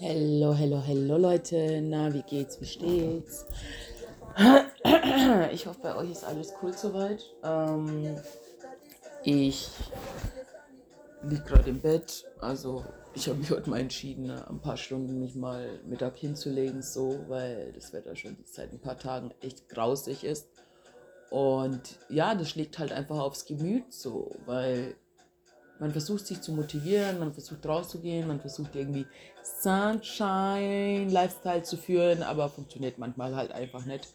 Hello, hello, hello Leute. Na, wie geht's? Wie steht's? Ich hoffe, bei euch ist alles cool soweit. Ähm, ich liege gerade im Bett. Also, ich habe mich heute mal entschieden, ein paar Stunden mich mal Mittag hinzulegen, so, weil das Wetter schon seit ein paar Tagen echt grausig ist. Und ja, das schlägt halt einfach aufs Gemüt, so, weil man versucht sich zu motivieren, man versucht rauszugehen, man versucht irgendwie Sunshine Lifestyle zu führen, aber funktioniert manchmal halt einfach nicht.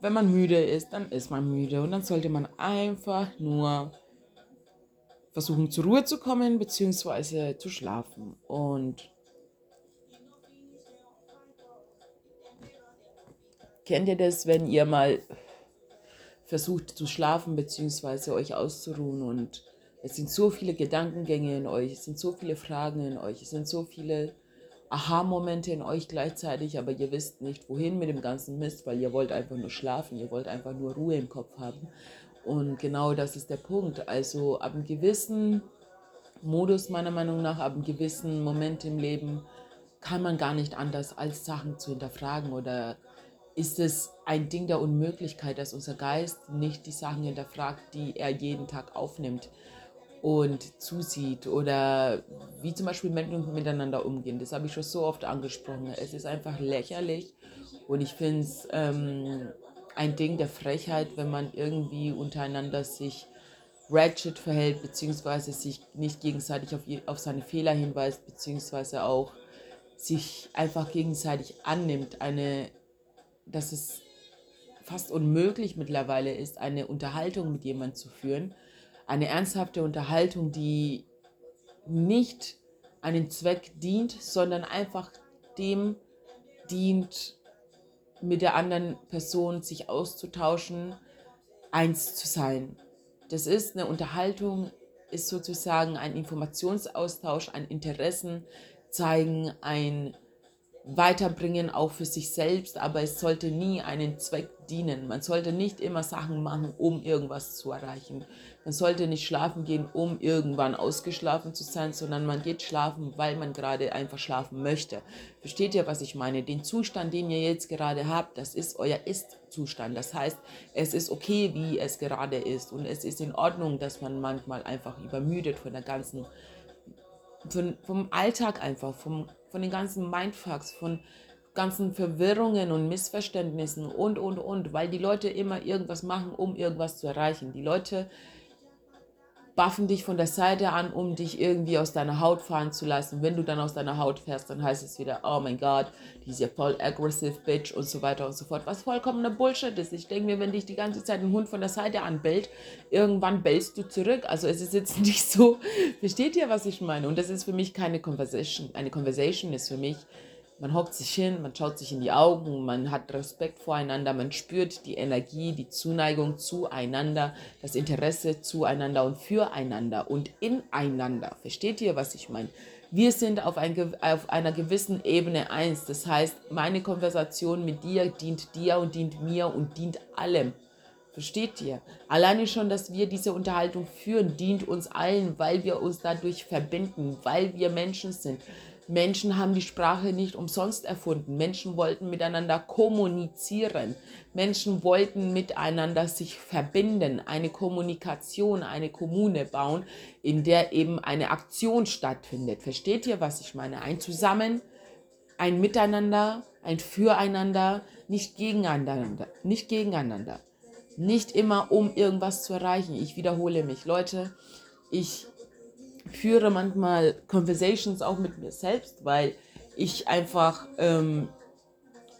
Wenn man müde ist, dann ist man müde und dann sollte man einfach nur versuchen zur Ruhe zu kommen bzw. zu schlafen und kennt ihr das, wenn ihr mal versucht zu schlafen bzw. euch auszuruhen und es sind so viele Gedankengänge in euch, es sind so viele Fragen in euch, es sind so viele Aha-Momente in euch gleichzeitig, aber ihr wisst nicht, wohin mit dem ganzen Mist, weil ihr wollt einfach nur schlafen, ihr wollt einfach nur Ruhe im Kopf haben. Und genau das ist der Punkt. Also ab einem gewissen Modus, meiner Meinung nach, ab einem gewissen Moment im Leben, kann man gar nicht anders, als Sachen zu hinterfragen oder ist es ein Ding der Unmöglichkeit, dass unser Geist nicht die Sachen hinterfragt, die er jeden Tag aufnimmt und zusieht oder wie zum Beispiel Menschen miteinander umgehen. Das habe ich schon so oft angesprochen. Es ist einfach lächerlich und ich finde es ähm, ein Ding der Frechheit, wenn man irgendwie untereinander sich ratchet verhält, beziehungsweise sich nicht gegenseitig auf, auf seine Fehler hinweist, beziehungsweise auch sich einfach gegenseitig annimmt. Eine, dass es fast unmöglich mittlerweile ist, eine Unterhaltung mit jemandem zu führen, eine ernsthafte Unterhaltung, die nicht einen Zweck dient, sondern einfach dem dient, mit der anderen Person sich auszutauschen, eins zu sein. Das ist eine Unterhaltung, ist sozusagen ein Informationsaustausch, ein Interessen zeigen, ein weiterbringen, auch für sich selbst, aber es sollte nie einen Zweck dienen. Man sollte nicht immer Sachen machen, um irgendwas zu erreichen. Man sollte nicht schlafen gehen, um irgendwann ausgeschlafen zu sein, sondern man geht schlafen, weil man gerade einfach schlafen möchte. Versteht ihr, was ich meine? Den Zustand, den ihr jetzt gerade habt, das ist euer Ist-Zustand. Das heißt, es ist okay, wie es gerade ist und es ist in Ordnung, dass man manchmal einfach übermüdet von der ganzen von, vom Alltag einfach, vom, von den ganzen Mindfucks, von ganzen Verwirrungen und Missverständnissen und, und, und, weil die Leute immer irgendwas machen, um irgendwas zu erreichen. Die Leute buffen dich von der Seite an, um dich irgendwie aus deiner Haut fahren zu lassen. Wenn du dann aus deiner Haut fährst, dann heißt es wieder, oh mein Gott, die ist ja voll aggressive Bitch und so weiter und so fort. Was vollkommener Bullshit ist. Ich denke mir, wenn dich die ganze Zeit ein Hund von der Seite anbellt, irgendwann bellst du zurück. Also es ist jetzt nicht so, versteht ihr, was ich meine? Und das ist für mich keine Conversation. Eine Conversation ist für mich man hockt sich hin, man schaut sich in die Augen, man hat Respekt voreinander, man spürt die Energie, die Zuneigung zueinander, das Interesse zueinander und füreinander und ineinander. Versteht ihr, was ich meine? Wir sind auf, ein, auf einer gewissen Ebene eins. Das heißt, meine Konversation mit dir dient dir und dient mir und dient allem. Versteht ihr? Alleine schon, dass wir diese Unterhaltung führen, dient uns allen, weil wir uns dadurch verbinden, weil wir Menschen sind. Menschen haben die Sprache nicht umsonst erfunden. Menschen wollten miteinander kommunizieren. Menschen wollten miteinander sich verbinden, eine Kommunikation, eine Kommune bauen, in der eben eine Aktion stattfindet. Versteht ihr, was ich meine? Ein Zusammen, ein Miteinander, ein Füreinander, nicht gegeneinander, nicht gegeneinander. Nicht immer, um irgendwas zu erreichen. Ich wiederhole mich. Leute, ich führe manchmal Conversations auch mit mir selbst, weil ich einfach ähm,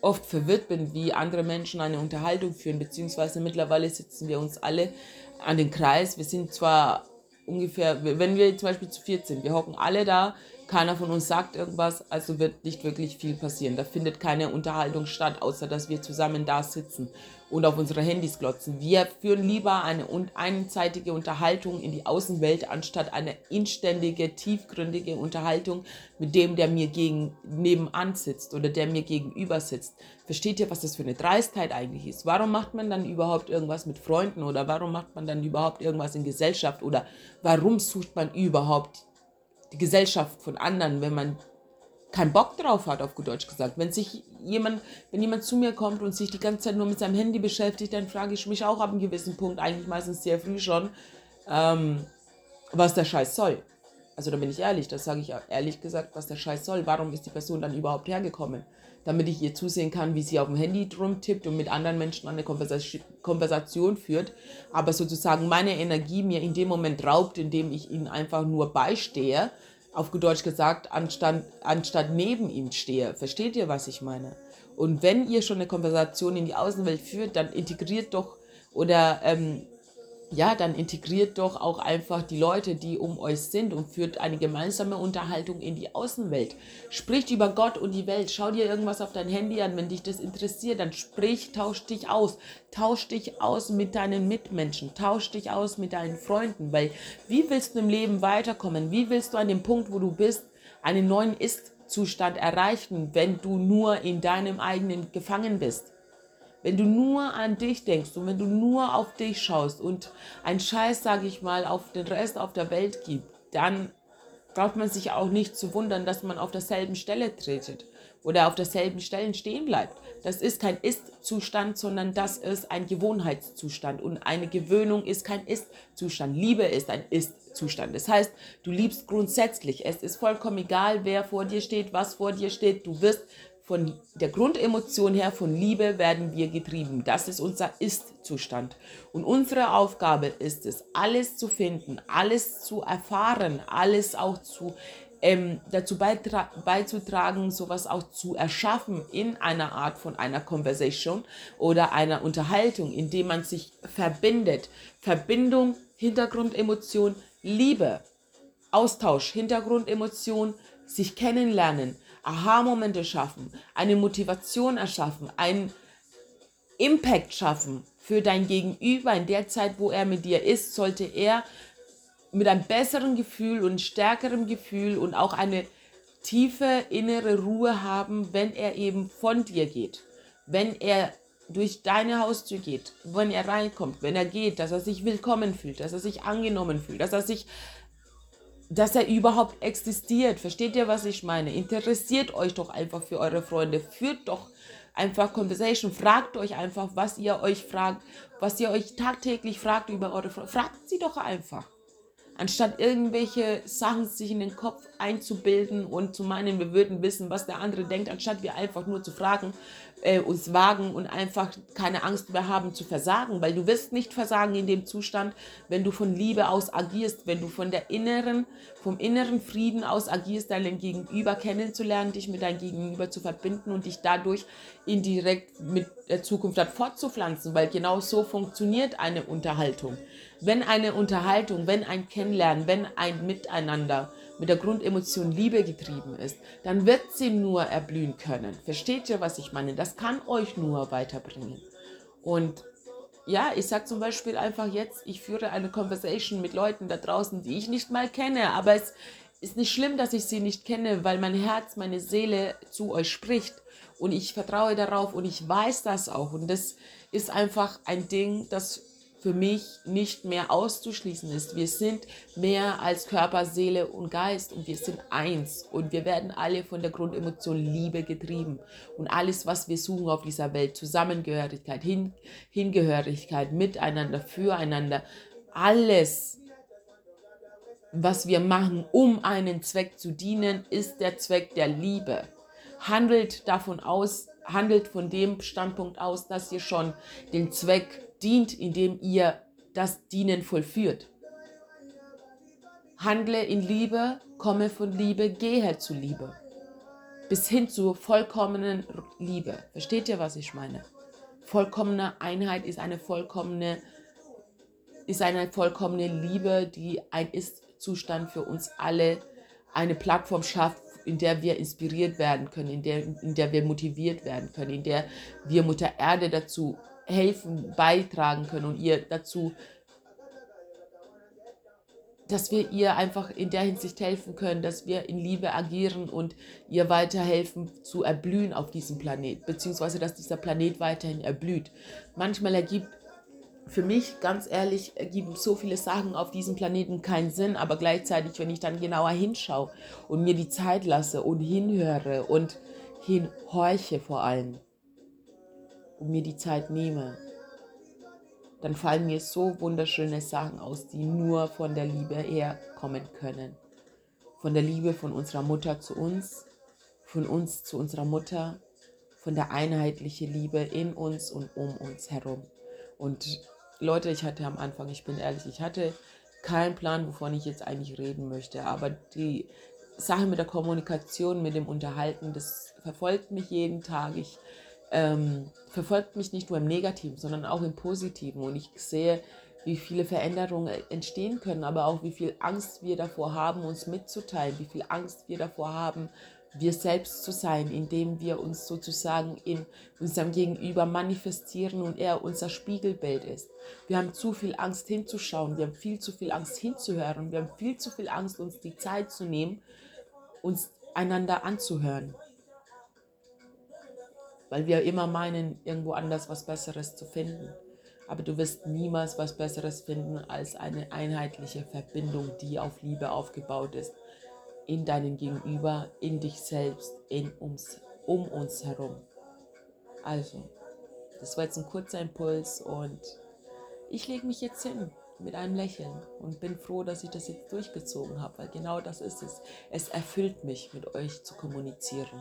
oft verwirrt bin, wie andere Menschen eine Unterhaltung führen, beziehungsweise mittlerweile sitzen wir uns alle an den Kreis. Wir sind zwar ungefähr, wenn wir zum Beispiel zu viert sind, wir hocken alle da, Keiner von uns sagt irgendwas, also wird nicht wirklich viel passieren. Da findet keine Unterhaltung statt, außer dass wir zusammen da sitzen und auf unsere Handys glotzen. Wir führen lieber eine einseitige Unterhaltung in die Außenwelt, anstatt eine inständige, tiefgründige Unterhaltung mit dem, der mir gegen, nebenan sitzt oder der mir gegenüber sitzt. Versteht ihr, was das für eine Dreistheit eigentlich ist? Warum macht man dann überhaupt irgendwas mit Freunden oder warum macht man dann überhaupt irgendwas in Gesellschaft oder warum sucht man überhaupt die Gesellschaft von anderen, wenn man keinen Bock drauf hat, auf gut Deutsch gesagt. Wenn sich jemand, wenn jemand zu mir kommt und sich die ganze Zeit nur mit seinem Handy beschäftigt, dann frage ich mich auch ab einem gewissen Punkt, eigentlich meistens sehr früh schon, ähm, was der Scheiß soll. Also da bin ich ehrlich, das sage ich ehrlich gesagt, was der Scheiß soll. Warum ist die Person dann überhaupt hergekommen? Damit ich ihr zusehen kann, wie sie auf dem Handy drum tippt und mit anderen Menschen eine Konversation führt, aber sozusagen meine Energie mir in dem Moment raubt, indem ich ihnen einfach nur beistehe auf Deutsch gesagt, anstatt, anstatt neben ihm stehe. Versteht ihr, was ich meine? Und wenn ihr schon eine Konversation in die Außenwelt führt, dann integriert doch oder ähm, ja, dann integriert doch auch einfach die Leute, die um euch sind und führt eine gemeinsame Unterhaltung in die Außenwelt. Spricht über Gott und die Welt. Schau dir irgendwas auf dein Handy an, wenn dich das interessiert, dann sprich, tausch dich aus. Tausch dich aus mit deinen Mitmenschen, tausch dich aus mit deinen Freunden, weil wie willst du im Leben weiterkommen? Wie willst du an dem Punkt, wo du bist, einen neuen Ist-Zustand erreichen, wenn du nur in deinem eigenen gefangen bist? Wenn du nur an dich denkst und wenn du nur auf dich schaust und ein Scheiß, sage ich mal, auf den Rest auf der Welt gibt, dann braucht man sich auch nicht zu wundern, dass man auf derselben Stelle tretet oder auf derselben Stelle stehen bleibt. Das ist kein Ist-Zustand, sondern das ist ein Gewohnheitszustand. Und eine Gewöhnung ist kein Ist-Zustand. Liebe ist ein Ist-Zustand. Das heißt, du liebst grundsätzlich. Es ist vollkommen egal, wer vor dir steht, was vor dir steht. Du wirst von der Grundemotion her von Liebe werden wir getrieben. Das ist unser Ist-Zustand. Und unsere Aufgabe ist es, alles zu finden, alles zu erfahren, alles auch zu ähm, dazu beizutragen, sowas auch zu erschaffen in einer Art von einer Conversation oder einer Unterhaltung, indem man sich verbindet. Verbindung, Hintergrundemotion, Liebe, Austausch, Hintergrundemotion, sich kennenlernen, Aha-Momente schaffen, eine Motivation erschaffen, einen Impact schaffen für dein Gegenüber. In der Zeit, wo er mit dir ist, sollte er mit einem besseren Gefühl und stärkerem Gefühl und auch eine tiefe innere Ruhe haben, wenn er eben von dir geht, wenn er durch deine Haustür geht, wenn er reinkommt, wenn er geht, dass er sich willkommen fühlt, dass er sich angenommen fühlt, dass er sich dass er überhaupt existiert. Versteht ihr, was ich meine? Interessiert euch doch einfach für eure Freunde. Führt doch einfach Conversation. Fragt euch einfach, was ihr euch fragt, was ihr euch tagtäglich fragt über eure Freunde. Fragt sie doch einfach. Anstatt irgendwelche Sachen sich in den Kopf einzubilden und zu meinen, wir würden wissen, was der andere denkt, anstatt wir einfach nur zu fragen, äh, uns wagen und einfach keine Angst mehr haben zu versagen, weil du wirst nicht versagen in dem Zustand, wenn du von Liebe aus agierst, wenn du von der inneren, vom inneren Frieden aus agierst, deinen Gegenüber kennenzulernen, dich mit deinem Gegenüber zu verbinden und dich dadurch indirekt mit der Zukunft fortzupflanzen, weil genau so funktioniert eine Unterhaltung. Wenn eine Unterhaltung, wenn ein Kennenlernen, wenn ein Miteinander mit der Grundemotion Liebe getrieben ist, dann wird sie nur erblühen können. Versteht ihr, was ich meine? Das kann euch nur weiterbringen. Und ja, ich sage zum Beispiel einfach jetzt, ich führe eine Conversation mit Leuten da draußen, die ich nicht mal kenne, aber es ist nicht schlimm, dass ich sie nicht kenne, weil mein Herz, meine Seele zu euch spricht und ich vertraue darauf und ich weiß das auch und das ist einfach ein Ding, das für mich nicht mehr auszuschließen ist. Wir sind mehr als Körper, Seele und Geist und wir sind eins und wir werden alle von der Grundemotion Liebe getrieben und alles, was wir suchen auf dieser Welt, Zusammengehörigkeit, Hin Hingehörigkeit, Miteinander, Füreinander, alles, was wir machen, um einen Zweck zu dienen, ist der Zweck der Liebe. Handelt davon aus, handelt von dem Standpunkt aus, dass ihr schon den Zweck dient, indem ihr das Dienen vollführt. Handle in Liebe, komme von Liebe, gehe zu Liebe. Bis hin zur vollkommenen Liebe. Versteht ihr, was ich meine? Vollkommene Einheit ist eine vollkommene, ist eine vollkommene Liebe, die ein Ist-Zustand für uns alle eine Plattform schafft, in der wir inspiriert werden können, in der, in der wir motiviert werden können, in der wir Mutter Erde dazu helfen, beitragen können und ihr dazu, dass wir ihr einfach in der Hinsicht helfen können, dass wir in Liebe agieren und ihr weiterhelfen zu erblühen auf diesem Planet, beziehungsweise dass dieser Planet weiterhin erblüht. Manchmal ergibt für mich, ganz ehrlich, ergeben so viele Sachen auf diesem Planeten keinen Sinn, aber gleichzeitig, wenn ich dann genauer hinschaue und mir die Zeit lasse und hinhöre und hinhorche vor allem und mir die Zeit nehme, dann fallen mir so wunderschöne Sachen aus, die nur von der Liebe herkommen können. Von der Liebe von unserer Mutter zu uns, von uns zu unserer Mutter, von der einheitlichen Liebe in uns und um uns herum. Und Leute, ich hatte am Anfang, ich bin ehrlich, ich hatte keinen Plan, wovon ich jetzt eigentlich reden möchte, aber die Sache mit der Kommunikation, mit dem Unterhalten, das verfolgt mich jeden Tag. Ich ähm, verfolgt mich nicht nur im Negativen, sondern auch im Positiven. Und ich sehe, wie viele Veränderungen entstehen können, aber auch wie viel Angst wir davor haben, uns mitzuteilen, wie viel Angst wir davor haben, wir selbst zu sein, indem wir uns sozusagen in unserem Gegenüber manifestieren und er unser Spiegelbild ist. Wir haben zu viel Angst hinzuschauen, wir haben viel zu viel Angst hinzuhören, wir haben viel zu viel Angst, uns die Zeit zu nehmen, uns einander anzuhören weil wir immer meinen, irgendwo anders was Besseres zu finden. Aber du wirst niemals was Besseres finden als eine einheitliche Verbindung, die auf Liebe aufgebaut ist. In deinen Gegenüber, in dich selbst, in uns, um uns herum. Also, das war jetzt ein kurzer Impuls und ich lege mich jetzt hin mit einem Lächeln und bin froh, dass ich das jetzt durchgezogen habe, weil genau das ist es. Es erfüllt mich, mit euch zu kommunizieren.